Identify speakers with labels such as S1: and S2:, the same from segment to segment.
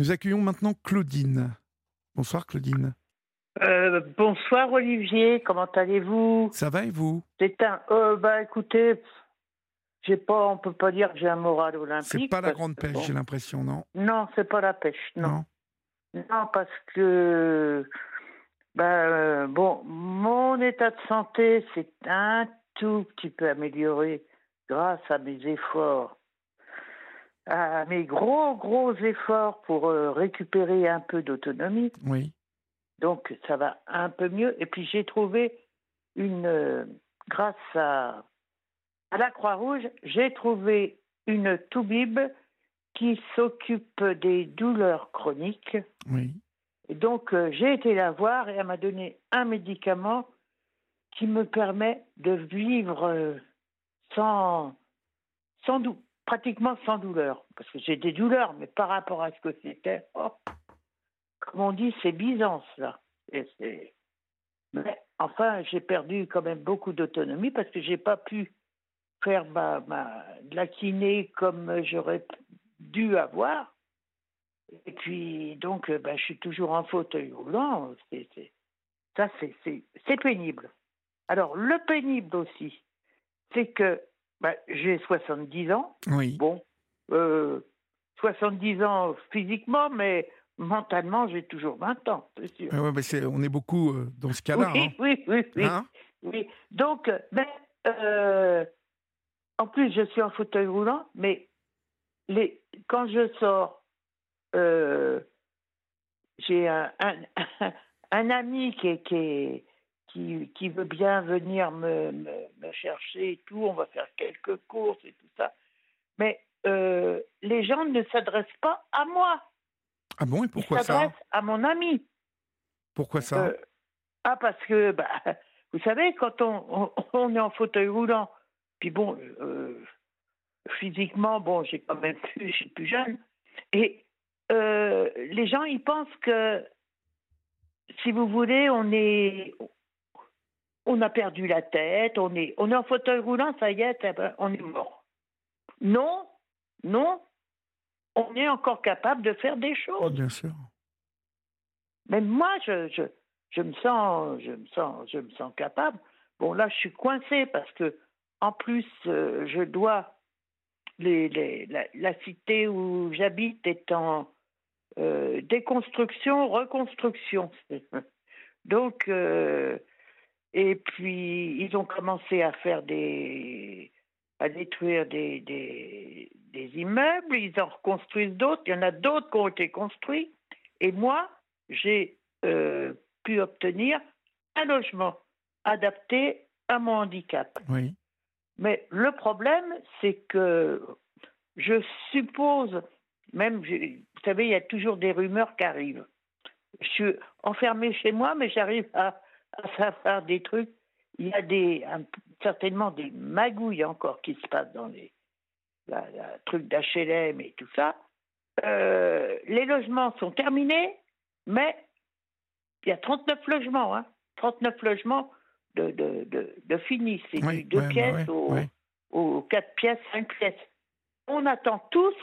S1: Nous accueillons maintenant Claudine. Bonsoir Claudine.
S2: Euh, bonsoir Olivier, comment allez-vous?
S1: Ça va et vous?
S2: C'est un. Euh, bah écoutez, j'ai pas, on peut pas dire que j'ai un moral olympique.
S1: C'est pas la grande pêche,
S2: bon,
S1: j'ai l'impression, non?
S2: Non, c'est pas la pêche, non.
S1: Non.
S2: Non, parce que. Ben, euh, bon, mon état de santé s'est un tout petit peu amélioré grâce à mes efforts, à mes gros, gros efforts pour euh, récupérer un peu d'autonomie.
S1: Oui.
S2: Donc ça va un peu mieux. Et puis j'ai trouvé une, euh, grâce à, à la Croix-Rouge, j'ai trouvé une toubib qui s'occupe des douleurs chroniques.
S1: Oui.
S2: Et donc euh, j'ai été la voir et elle m'a donné un médicament qui me permet de vivre sans, sans dou- pratiquement sans douleur. Parce que j'ai des douleurs, mais par rapport à ce que c'était, oh, comme on dit, c'est Byzance, là. Mais enfin, j'ai perdu quand même beaucoup d'autonomie parce que j'ai pas pu faire ma, ma, de la kiné comme j'aurais dû avoir. Et puis, donc, euh, ben, je suis toujours en fauteuil roulant. Ça, c'est pénible. Alors, le pénible aussi, c'est que ben, j'ai 70 ans.
S1: Oui.
S2: Bon, euh, 70 ans physiquement, mais mentalement, j'ai toujours 20 ans, c'est sûr.
S1: Ouais, ouais, bah, c'est- on est beaucoup euh, dans ce cas-là.
S2: oui, oui, oui, oui,
S1: hein. Hein
S2: oui. Donc, euh, mais, euh, en plus, je suis en fauteuil roulant, mais les, quand je sors, euh, j'ai un, un, un ami qui, est- qui, est- qui, qui veut bien venir me, me, me chercher et tout. On va faire quelques courses et tout ça. Mais euh, les gens ne s'adressent pas à moi.
S1: Ah bon, et pourquoi
S2: Ils
S1: ça
S2: s'adressent à mon ami.
S1: Pourquoi ça
S2: Euh, ah, parce que, bah, vous savez, quand on, on, on est en fauteuil roulant, puis bon, euh, physiquement, bon, j'ai quand même plus, je suis plus jeune, et euh, les gens, ils pensent que, si vous voulez, on est, on a perdu la tête, on est, on est en fauteuil roulant, ça y est, eh ben, on est mort. Non, non, on est encore capable de faire des choses.
S1: Oh, Bien sûr.
S2: Même moi, je, je, je me sens, je me sens, je me sens capable. Bon, là, je suis coincée parce que, en plus, euh, je dois les, les, la, la cité où j'habite est en euh, déconstruction, reconstruction. Donc, euh, et puis ils ont commencé à faire des, à détruire des, des, des immeubles. Ils en reconstruisent d'autres. Il y en a d'autres qui ont été construits. Et moi, j'ai euh, pu obtenir un logement adapté à mon handicap.
S1: Oui.
S2: Mais le problème, c'est que je suppose, même, vous savez, il y a toujours des rumeurs qui arrivent. Je suis enfermée chez moi, mais j'arrive à, à faire, faire des trucs. Il y a des, un- certainement des magouilles encore qui se passent dans les la, la truc d'HLM et tout ça. Euh, les logements sont terminés, mais il y a 39 logements, hein, 39 logements de, de, de, de finis. C'est
S1: Oui,
S2: du deux
S1: ouais, bah
S2: pièces
S1: ouais, ouais.
S2: aux quatre pièces, cinq pièces. On attend tous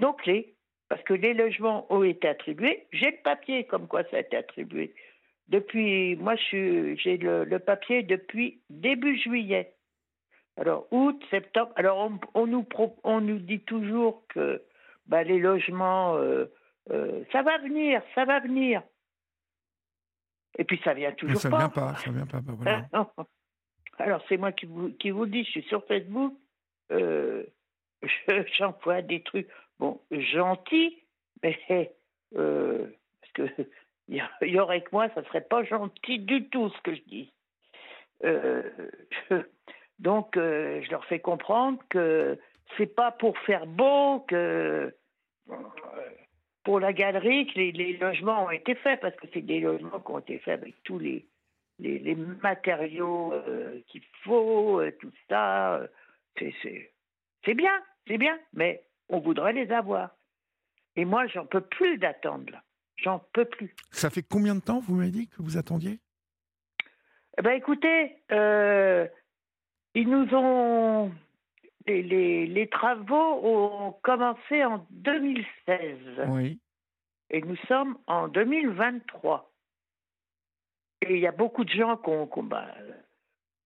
S2: nos clés, parce que les logements ont été attribués. J'ai le papier comme quoi ça a été attribué. Depuis, moi, j'ai le, le papier depuis début juillet. Alors, août, septembre. Alors, on, on nous, pro- on nous dit toujours que bah, les logements, euh, euh, ça va venir, ça va venir. Et puis, ça vient
S1: Mais
S2: toujours
S1: ça
S2: pas.
S1: vient pas, ça vient pas. bah voilà.
S2: Ah. Alors, c'est moi qui vous, qui vous le dis, je suis sur Facebook, euh, je- j'envoie des trucs, bon, gentils, mais euh, parce que il y, aurait que moi, ça serait pas gentil du tout ce que je dis. Euh, donc, euh, je leur fais comprendre que c'est pas pour faire beau que euh, pour la galerie que les, logements ont été faits, parce que c'est des logements qui ont été faits avec tous les, matériaux qu'il faut, tout ça. c'est bien, c'est bien, mais on voudrait les avoir. Et moi, j'en peux plus d'attendre, là. J'en peux plus.
S1: Ça fait combien de temps, vous m'avez dit, que vous attendiez?
S2: Eh ben, écoutez, euh, ils nous ont. les, les, les travaux ont commencé en 2016
S1: Oui.
S2: et nous sommes en 2023. Et il y a beaucoup de gens ont, bah,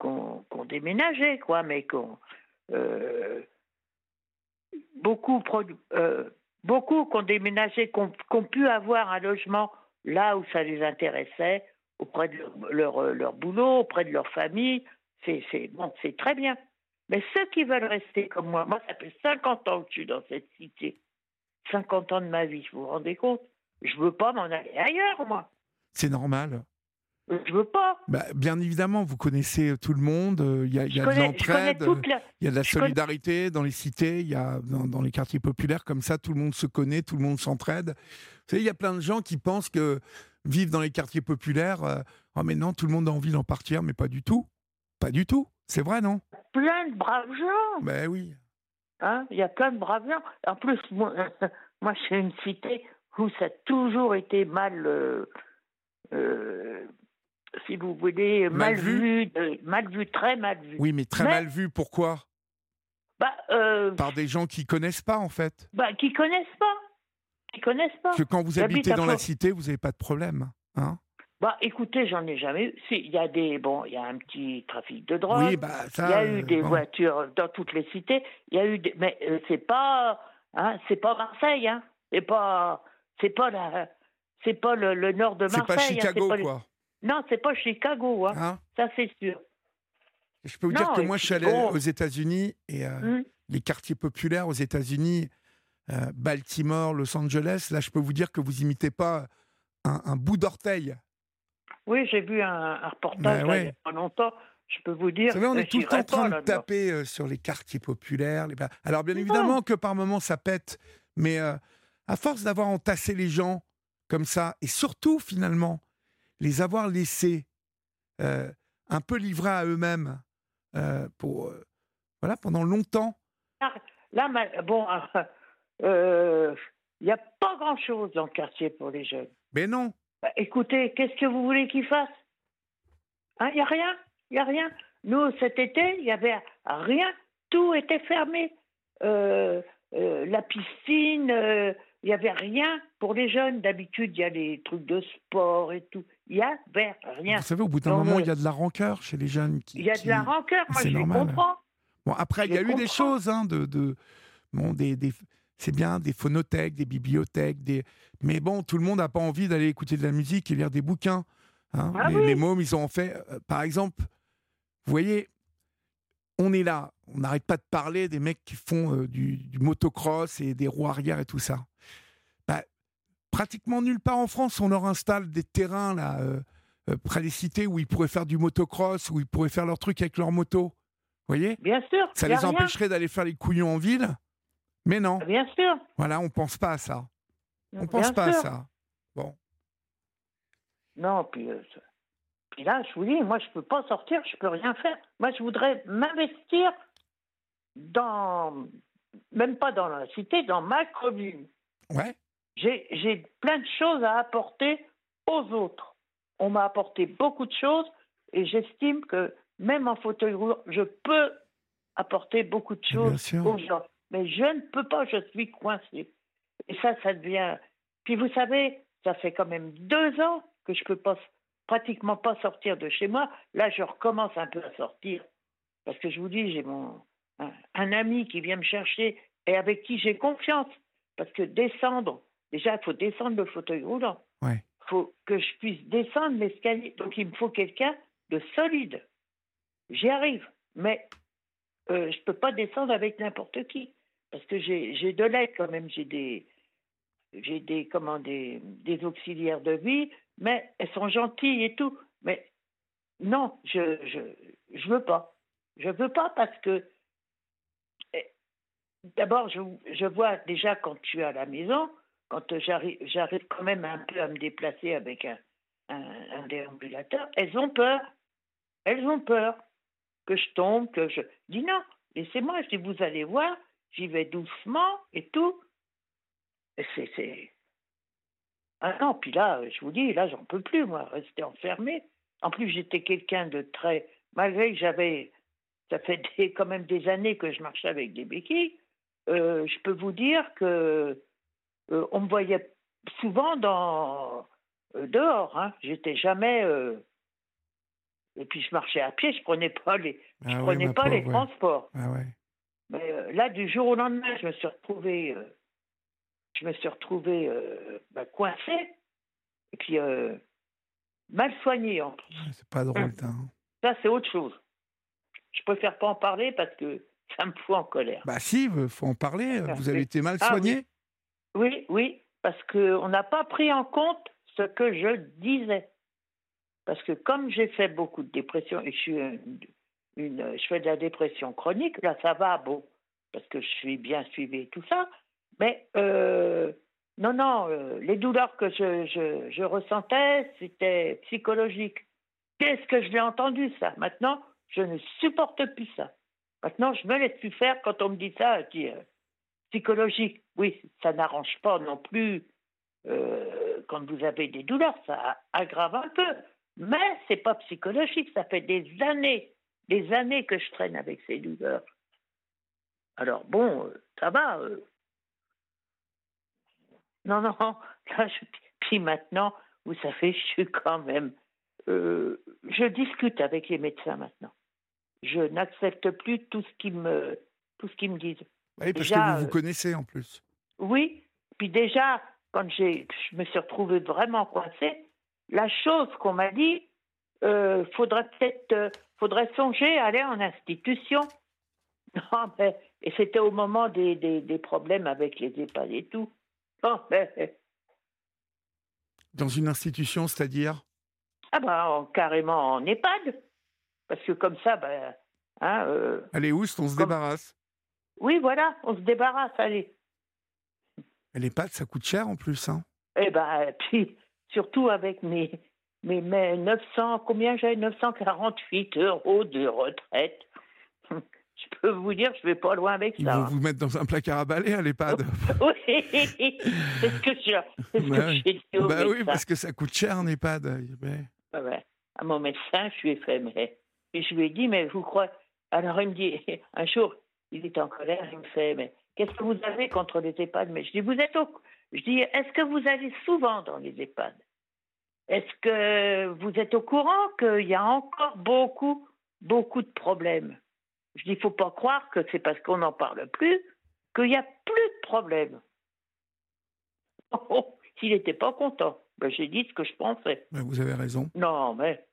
S2: qui ont déménagé, quoi, mais qui ont, euh, beaucoup, produ- euh, beaucoup qui ont déménagé, qui ont, pu avoir un logement là où ça les intéressait, auprès de leur, boulot, auprès de leur famille. C'est bon, très bien. Mais ceux qui veulent rester comme moi, moi, ça fait 50 ans que je suis dans cette cité. 50 ans de ma vie, vous vous rendez compte? Je veux pas m'en aller ailleurs, moi.
S1: C'est normal.
S2: Je veux pas.
S1: Bah, bien évidemment, vous connaissez tout le monde. euh, Il y a, il y
S2: Je
S1: a de
S2: connais, je
S1: l'entraide,
S2: la...
S1: il y a de la
S2: je connais-
S1: solidarité dans les cités, il y a dans, dans les quartiers populaires comme ça, tout le monde se connaît, tout le monde s'entraide. Vous savez, il y a plein de gens qui pensent que vivre dans les quartiers populaires, euh, oh mais non, tout le monde a envie d'en partir, mais pas du tout. Pas du tout. C'est vrai, non?
S2: Plein de braves gens.
S1: Ben oui.
S2: Hein il y a plein de braves gens. En plus, moi, moi c'est une cité où ça a toujours été mal, euh, euh, si vous voulez,
S1: Mal
S2: mal,
S1: vu
S2: vu, de- mal vu, très mal vu.
S1: Oui, mais très
S2: Mais-
S1: mal vu. Pourquoi?
S2: Bah, euh,
S1: Par des gens qui connaissent pas, en fait.
S2: bah, qui connaissent pas. Qui connaissent pas.
S1: Parce que quand vous habitez dans la cité, vous n'avez pas de problème. Hein?
S2: Bah, écoutez, j'en ai jamais eu. Si, il y a des, bon, il y a un petit trafic de drogue.
S1: oui, bah ça.
S2: Il y a
S1: euh,
S2: eu des
S1: bon.
S2: voitures dans toutes les cités. Il y a eu des, mais euh, c'est pas, hein, c'est pas Marseille, hein. C'est pas, c'est pas la, c'est pas le, le nord de
S1: C'est
S2: Marseille.
S1: pas
S2: hein,
S1: Chicago,
S2: pas
S1: quoi.
S2: Non, c'est pas Chicago, hein.
S1: Hein
S2: Ça c'est sûr.
S1: Je peux vous
S2: Non,
S1: dire que moi, je suis allé
S2: bon.
S1: aux États-Unis et euh,
S2: Hum.
S1: les quartiers populaires aux États-Unis, euh, Baltimore, Los Angeles, là, je peux vous dire que vous imitez pas un, un bout d'orteil.
S2: Oui, j'ai vu un, un reportage
S1: Ben
S2: là, il y a pas longtemps. Je peux vous dire.
S1: Vous savez, on est tout le
S2: j'irai
S1: temps en train de
S2: là-dedans.
S1: taper euh, sur les quartiers populaires. les ba- Alors, bien évidemment que par moments, ça pète, mais euh, à force d'avoir entassé les gens comme ça, et surtout, finalement, les avoir laissés euh, un peu livrés à eux-mêmes euh, pour, euh, voilà, pendant longtemps,
S2: Là, ma- bon, il n'y a pas grand-chose dans le quartier pour les jeunes.
S1: mais non,
S2: Bah, écoutez, qu'est-ce que vous voulez qu'ils fassent? Il n'y a rien, il n'y a rien. Nous, cet été, il n'y avait rien, tout était fermé. La piscine, il n'y avait rien pour les jeunes. D'habitude, il y a les trucs de sport et tout. Il n'y avait rien.
S1: Vous savez, au bout d'un moment,
S2: le-
S1: il y a de la rancœur chez les jeunes. Qui,
S2: Il y a de la rancœur, moi je les
S1: normal.
S2: comprends.
S1: Bon, après, il y a eu des choses, hein, de, de bon, des, des- c'est bien, des phonothèques, des bibliothèques, des, mais bon, tout le monde n'a pas envie d'aller écouter de la musique et lire des bouquins. hein.
S2: Ah
S1: les,
S2: oui.
S1: les mômes, ils ont fait, euh, par exemple, vous voyez, on est là, on n'arrête pas de parler des mecs qui font euh, du, du motocross et des roues arrière et tout ça. Bah, pratiquement nulle part en France, on leur installe des terrains là, euh, euh, près des cités où ils pourraient faire du motocross, où ils pourraient faire leur truc avec leur moto. Vous voyez?
S2: Bien sûr.
S1: ça les
S2: rien.
S1: empêcherait d'aller faire les couillons en ville Mais non,
S2: Bien sûr.
S1: voilà, on pense pas à ça. On
S2: Bien
S1: pense pas à ça. Bon,
S2: Non, puis, puis là, je vous dis, moi, je peux pas sortir, je peux rien faire. Moi, je voudrais m'investir dans, même pas dans la cité, dans ma commune.
S1: ouais.
S2: J'ai plein de choses à apporter aux autres. On m'a apporté beaucoup de choses et j'estime que même en fauteuil roulant, je peux apporter beaucoup de choses aux gens. Mais je ne peux pas, je suis coincée. Et ça, ça devient. Puis vous savez, ça fait quand même deux ans que je peux pas, pratiquement pas sortir de chez moi. Là, je recommence un peu à sortir. Parce que je vous dis, j'ai mon un, un ami qui vient me chercher et avec qui j'ai confiance. Parce que descendre, déjà, il faut descendre le fauteuil roulant.
S1: Ouais.
S2: Il faut que je puisse descendre l'escalier. Donc, il me faut quelqu'un de solide. J'y arrive. Mais euh, je ne peux pas descendre avec n'importe qui. Parce que j'ai j'ai de l'aide quand même. J'ai des, j'ai des, comment, des, des auxiliaires de vie, mais elles sont gentilles et tout. Mais non, je je, je veux pas. Je veux pas parce que eh, d'abord, je, je vois déjà quand je suis à la maison, quand j'arrive, j'arrive quand même un peu à me déplacer avec un, un, un déambulateur, elles ont peur. Elles ont peur que je tombe, que je dis non, laissez-moi, je dis vous allez voir, j'y vais doucement et tout. C'est. Ah non, puis là, je vous dis, là, j'en peux plus, moi, rester enfermé. En plus, j'étais quelqu'un de très. Malgré que j'avais ça fait quand même des années que je marche avec des béquilles. Euh, je peux vous dire que euh, on me voyait souvent dans dehors. Hein. J'étais jamais. et puis je marchais à pied. Je prenais pas les. je ah prenais pas les transports.
S1: Ah ouais.
S2: Mais là, du jour au lendemain, je me suis retrouvée. Je me suis retrouvée bah, coincée. Et puis mal soignée en plus.
S1: C'est pas drôle, hein.
S2: Ça, c'est autre chose. Je préfère pas en parler parce que ça me fout en colère.
S1: Bah si, il faut en parler. Vous avez été mal ah soigné
S2: oui. oui, parce qu'on n'a pas pris en compte ce que je disais. Parce que comme j'ai fait beaucoup de dépression, et je, suis une, je fais de la dépression chronique, là ça va, bon, parce que je suis bien suivie et tout ça, mais euh, non, non, euh, les douleurs que je, ressentais, c'était psychologique. Qu'est-ce que je l'ai entendu ça? Maintenant, je ne supporte plus ça. Maintenant, je me laisse plus faire quand on me dit ça. Euh, psychologique, oui, ça n'arrange pas non plus quand vous avez des douleurs, ça aggrave un peu. Mais c'est pas psychologique, ça fait des années, des années que je traîne avec ces douleurs. Alors bon, ça va. Non, non, là, je... puis maintenant, vous savez, je suis quand même euh, je discute avec les médecins maintenant. Je n'accepte plus tout ce qu'ils me, tout ce qu'ils me disent.
S1: Oui, parce que vous vous euh, connaissez en plus.
S2: Oui, puis déjà, quand j'ai, je me suis retrouvée vraiment coincée, la chose qu'on m'a dit, euh, faudrait peut-être, euh, faudrait songer à aller en institution. Non, mais, et c'était au moment des, des, des, problèmes avec les EHPAD et tout. Non, mais,
S1: Dans une institution, c'est-à-dire?
S2: Ah ben, carrément en EHPAD. Parce que comme ça, ben... Hein, euh,
S1: allez, où on se débarrasse?
S2: Oui, voilà, on se débarrasse, allez.
S1: Et l'EHPAD, ça coûte cher en plus, hein?
S2: Eh ben, puis, surtout avec mes, mes, mes 900, combien j'ai? 948 euros de retraite. Je peux vous dire, je vais pas loin avec ça.
S1: Ils vont vous mettre dans un placard à balai à l'EHPAD.
S2: oui, c'est ce que j'ai
S1: bah, dit. Bah oui, parce que ça coûte cher en EHPAD.
S2: À mon médecin, je lui ai fait, mais. Et je lui ai dit, mais vous croyez. Alors il me dit, un jour, il est en colère, il me fait, mais qu'est-ce que vous avez contre les EHPAD? Mais je dis, vous êtes au. Je dis, est-ce que vous allez souvent dans les EHPAD? Est-ce que vous êtes au courant qu'il y a encore beaucoup, beaucoup de problèmes? Je dis, il ne faut pas croire que c'est parce qu'on n'en parle plus qu'il n'y a plus de problèmes. Oh, s'il n'était pas content. Ben, j'ai dit ce que je pensais.
S1: Ben, vous avez raison.
S2: Non, mais.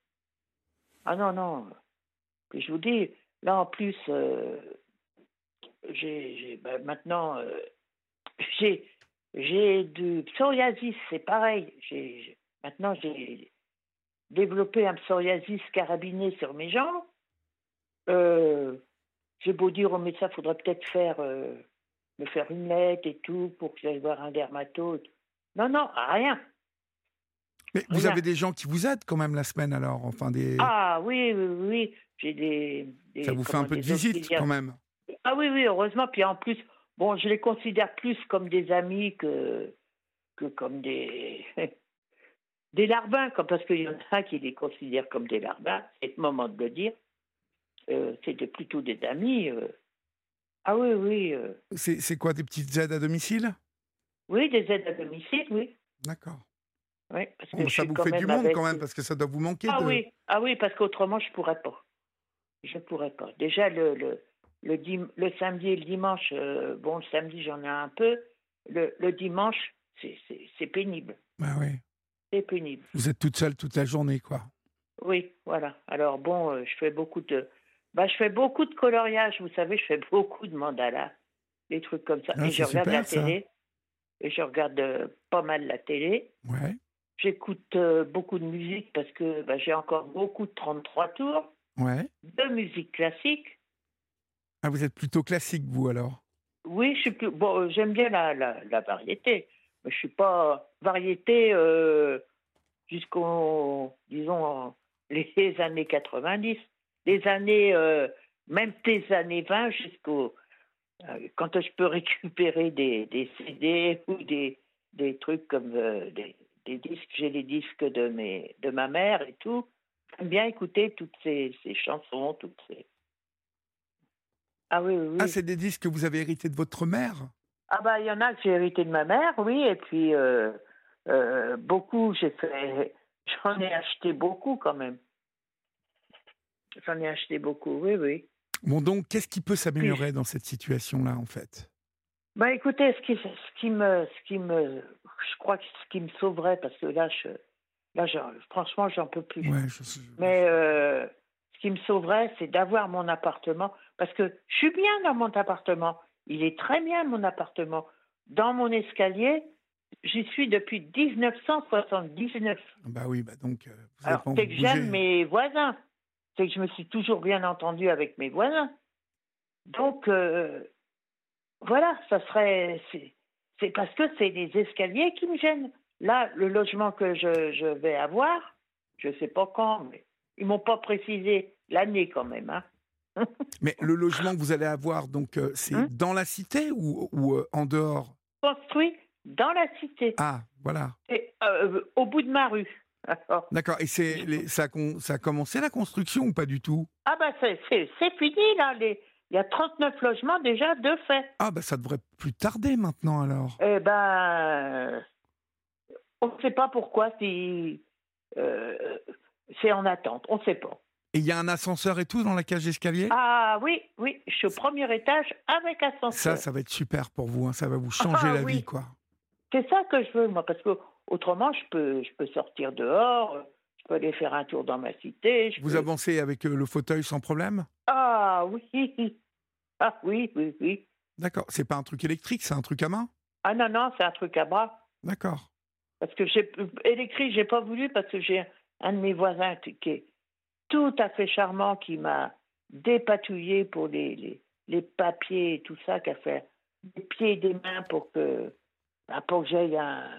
S2: Ah non, non. je vous dis, là en plus, euh, j'ai, ben, maintenant, euh, j'ai, j'ai du psoriasis, c'est pareil. J'ai, maintenant, j'ai développé un psoriasis carabiné sur mes jambes. Euh, j'ai beau dire au médecin, il faudrait peut-être faire, me faire une lettre et tout pour que j'aille voir un dermatologue. Non, non, rien.
S1: Mais vous avez des gens qui vous aident quand même la semaine alors enfin des...
S2: Ah oui, oui, oui. J'ai des,
S1: Ça vous fait un peu de visite quand même
S2: Ah oui, oui, heureusement. Puis en plus, bon, je les considère plus comme des amis que, que comme des, des larbins, parce qu'il y en a qui les considèrent comme des larbins, c'est le moment de le dire. Euh, C'était plutôt des amis. Euh. Ah oui, oui. Euh.
S1: C'est quoi, des petites aides à domicile?
S2: Oui, des aides à domicile, oui.
S1: D'accord.
S2: Oui, parce que
S1: ça vous fait du monde quand même, parce que ça doit vous manquer.
S2: Ah, oui. ah oui, parce qu'autrement, je ne pourrais pas. Je ne pourrais pas. Déjà, le, le, le, le, samedi et le dimanche, euh, bon, le samedi, j'en ai un peu. Le, le dimanche, c'est pénible.
S1: Bah oui.
S2: C'est pénible.
S1: Vous êtes toute seule toute la journée, quoi.
S2: Oui, voilà. Alors bon, euh, je fais beaucoup de... Bah, je fais beaucoup de coloriage, vous savez, je fais beaucoup de mandalas, des trucs comme ça.
S1: Ah,
S2: et je
S1: regarde
S2: la télé. Et je regarde euh, pas mal la télé.
S1: Ouais.
S2: J'écoute euh, beaucoup de musique parce que bah, j'ai encore beaucoup de 33 tours.
S1: Ouais.
S2: De musique classique.
S1: Ah, vous êtes plutôt classique, vous, alors?
S2: Oui, je suis plus... bon, euh, j'aime bien la, la, variété. Mais je suis pas variété jusqu'au, disons, les années 90. Les années, même des années 20 jusqu'au. quand je peux récupérer des, des CD ou des, des trucs comme des, des disques, j'ai les disques de, mes, de ma mère et tout. J'aime bien écouter toutes ces, ces chansons, toutes ces. Ah oui, oui.
S1: Ah, c'est des disques que vous avez hérités de votre mère?
S2: Ah bah il y en a que j'ai hérité de ma mère, oui, et puis euh, euh, beaucoup, j'ai fait, j'en ai acheté beaucoup quand même. J'en ai acheté beaucoup, oui, oui.
S1: Bon, donc, qu'est-ce qui peut s'améliorer dans cette situation-là, en fait?
S2: Bah écoutez, ce qui, ce qui me, ce qui me, je crois que ce qui me sauverait, parce que là, je, là, je, franchement, j'en peux plus.
S1: Ouais, je
S2: Mais euh, ce qui me sauverait, c'est d'avoir mon appartement. Parce que je suis bien dans mon appartement. Il est très bien, mon appartement. Dans mon escalier, j'y suis depuis 1979.
S1: Bah oui, bah donc, euh, vous avez
S2: Alors, c'est que j'aime mes voisins. C'est que je me suis toujours bien entendue avec mes voisins. Donc, euh, voilà, ça serait. C'est parce que c'est les escaliers qui me gênent. Là, le logement que je, je vais avoir, je ne sais pas quand, mais ils m'ont pas précisé l'année quand même. Hein.
S1: Mais le logement que vous allez avoir, donc, euh, c'est
S2: Hein?
S1: dans la cité ou, ou, euh, en dehors?
S2: Construit dans la cité,
S1: Ah, voilà.
S2: et, au bout de ma rue.
S1: D'accord. Et c'est les- ça, ça a commencé la construction ou pas du tout?
S2: Ah ben c'est fini là. Les, il y a 39 logements déjà de fait.
S1: Ah, bah ça devrait plus tarder maintenant alors.
S2: Eh ben, on ne sait pas pourquoi si euh, c'est en attente. On ne sait pas.
S1: Et il y a un ascenseur et tout dans la cage d'escalier?
S2: Ah oui, oui, je suis au premier étage avec
S1: Ça,
S2: ascenseur.
S1: ça va être super pour vous. hein, Ça va vous changer
S2: Ah,
S1: la
S2: oui.
S1: vie, quoi.
S2: C'est ça que je veux, moi, parce que autrement, je peux, je peux sortir dehors, je peux aller faire un tour dans ma cité. je
S1: Vous
S2: peux-
S1: avancez avec euh, le fauteuil sans problème?
S2: Ah oui, ah oui, oui, oui.
S1: D'accord. C'est pas un truc électrique, c'est un truc à main?
S2: Ah non, non, c'est un truc à bras.
S1: D'accord.
S2: Parce que j'ai électrique, j'ai pas voulu parce que j'ai un de mes voisins qui qui est tout à fait charmant qui m'a dépatouillé pour les, les, les papiers et tout ça, qui a fait des pieds et des mains pour que bah, pour que j'aille un-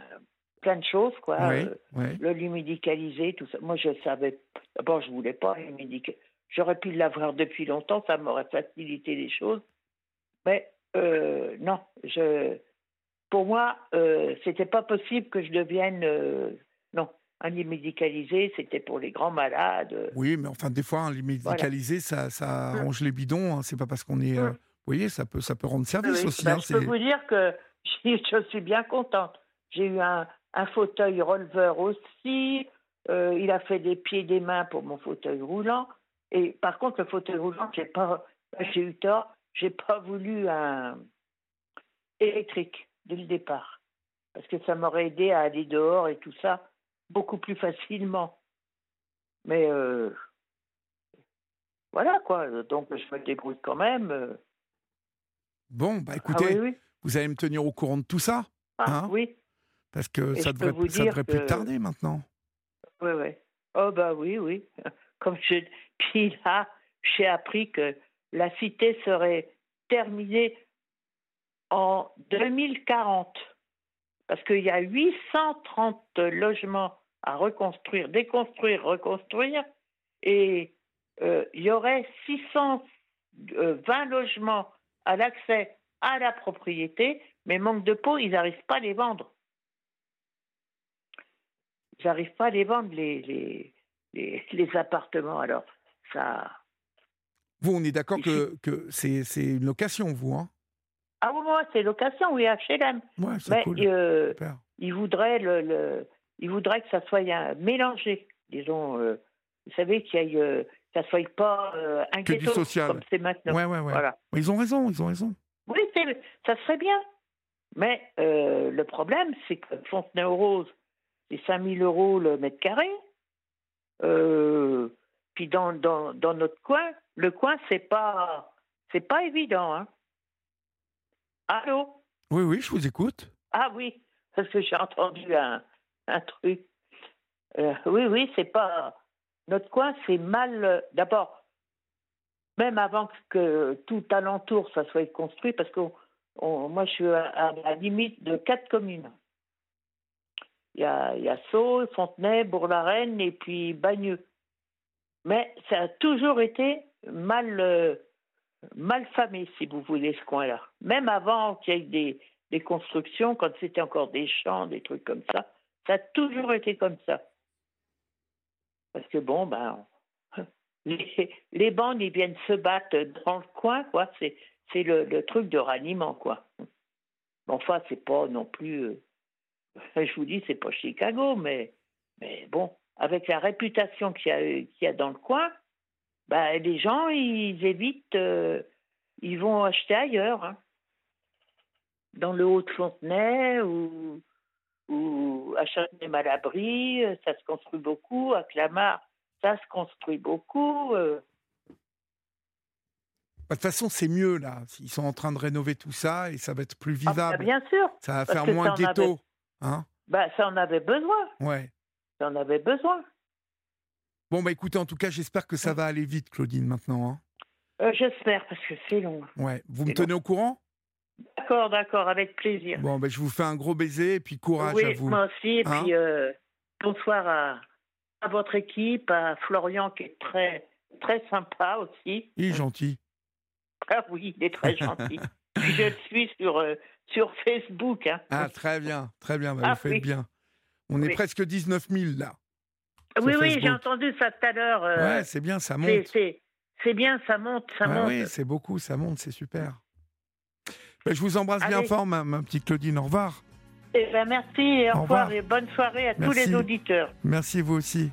S2: plein de choses quoi.
S1: oui,
S2: Euh,
S1: oui.
S2: le lit médicalisé, tout ça. Moi je savais d'abord je voulais pas le médicalisé. J'aurais pu l'avoir depuis longtemps, ça m'aurait facilité les choses. Mais euh, non, je pour moi, euh, c'était pas possible que je devienne euh, non un lit médicalisé. C'était pour les grands malades.
S1: Oui, mais enfin, des fois, un lit médicalisé, ça, ça
S2: Mm.
S1: arrange les bidons. hein. C'est pas parce qu'on est. euh,
S2: Mm.
S1: Vous voyez, ça peut, ça peut rendre service
S2: Oui,
S1: aussi.
S2: ben,
S1: hein,
S2: je peux vous dire que je suis bien contente. J'ai eu un, un fauteuil releveur aussi. Euh, il a fait des pieds et des mains pour mon fauteuil roulant. Et par contre, le fauteuil roulant, j'ai pas, j'ai eu tort. J'ai pas voulu un électrique dès le départ, parce que ça m'aurait aidé à aller dehors et tout ça beaucoup plus facilement. Mais euh, voilà quoi. Donc je me débrouille quand même. euh.
S1: Bon, bah
S2: Ah
S1: écoutez,
S2: oui, oui.
S1: vous allez me tenir au courant de tout ça,
S2: Ah,
S1: Hein?
S2: oui.
S1: Parce que
S2: Et
S1: ça devrait, ça devrait plus tarder maintenant.
S2: Oui, oui. Oh, bah oui, oui. Comme je. Puis là, j'ai appris que la cité serait terminée en 2040. Parce qu'il y a 830 logements à reconstruire, déconstruire, reconstruire. Et euh, il y aurait 620 logements à l'accès à la propriété, mais manque de peau, ils n'arrivent pas à les vendre. Ils n'arrivent pas à les vendre, les, les, les, les appartements. Alors, ça.
S1: Vous, on est d'accord que, que c'est, c'est une location, vous, hein?
S2: Ah, oui, moi, c'est location, oui, HLM.
S1: Ouais, c'est
S2: Mais
S1: cool.
S2: euh,
S1: Super.
S2: il voudrait le, le- il voudrait que ça soit un- mélangé, disons. euh, vous savez qu'il y ait, euh, que ça soit pas euh, un
S1: Que du
S2: ghetto
S1: social.
S2: comme c'est maintenant.
S1: Ouais, ouais, ouais.
S2: Voilà.
S1: Ils ont raison, ils ont raison.
S2: Oui, c'est- ça serait bien. Mais euh, le problème, c'est que Fontenay-aux-Roses, c'est 5000 euros le mètre carré. Euh, puis dans, dans, dans notre coin, le coin, c'est pas, c'est pas évident. Hein. Allô?
S1: Oui, oui, je vous écoute.
S2: Ah oui, parce que j'ai entendu un, un truc. Euh, oui, oui, c'est pas. Notre coin, c'est mal. D'abord, même avant que tout alentour, ça soit construit, parce que on- moi, je suis à, à la limite de quatre communes. Il y a, Sceaux, Fontenay, Bourg-la-Reine et puis Bagneux. Mais ça a toujours été mal, euh, mal famé, si vous voulez, ce coin-là. Même avant qu'il y ait des, des constructions, quand c'était encore des champs, des trucs comme ça, ça a toujours été comme ça. Parce que bon, ben, les, les bandes, ils viennent se battre dans le coin, quoi. C'est, le, le truc de ralliement, quoi. Enfin, c'est pas non plus. euh, je vous dis, c'est pas Chicago, mais, mais bon, avec la réputation qu'il y a, qu'il y a dans le coin, bah, les gens, ils évitent. euh, ils vont acheter ailleurs. hein. Dans le Haut-de-Fontenay ou, ou à Châtenay-Malabry, ça se construit beaucoup. À Clamart, ça se construit beaucoup. euh.
S1: Bah, De toute façon, c'est mieux là. Ils sont en train de rénover tout ça et ça va être plus
S2: Ah, bah,
S1: vivable.
S2: bien sûr,
S1: ça va faire moins ghetto. Hein?
S2: Bah, ça en avait besoin.
S1: ouais.
S2: Ça en avait besoin.
S1: Bon, bah écoutez, en tout cas, j'espère que ça va aller vite, Claudine, maintenant. hein.
S2: Euh, J'espère, parce que c'est long.
S1: Ouais. Vous me tenez au courant?
S2: D'accord, d'accord, avec plaisir.
S1: Bon, bah, je vous fais un gros baiser et puis courage
S2: oui,
S1: à vous.
S2: moi aussi. Et
S1: Hein?
S2: puis, euh, bonsoir à, à votre équipe, à Florian qui est très, très sympa aussi.
S1: Il est gentil.
S2: Ah oui, il est très gentil. Je le suis sur, euh, sur Facebook. Hein.
S1: Ah, très bien, très bien. bah,
S2: Ah,
S1: vous faites
S2: oui.
S1: bien. On est presque 19 000 là.
S2: oui, oui, j'ai entendu ça tout à l'heure. euh,
S1: ouais, c'est bien, ça monte.
S2: c'est bien, ça monte, ça
S1: Ouais,
S2: monte.
S1: oui, c'est beaucoup, ça monte, c'est super. Bah, je vous embrasse bien fort, ma, ma petite Claudine. Au revoir.
S2: Eh ben, merci et au,
S1: Au
S2: revoir
S1: revoir.
S2: et bonne soirée à tous les auditeurs.
S1: Merci vous aussi.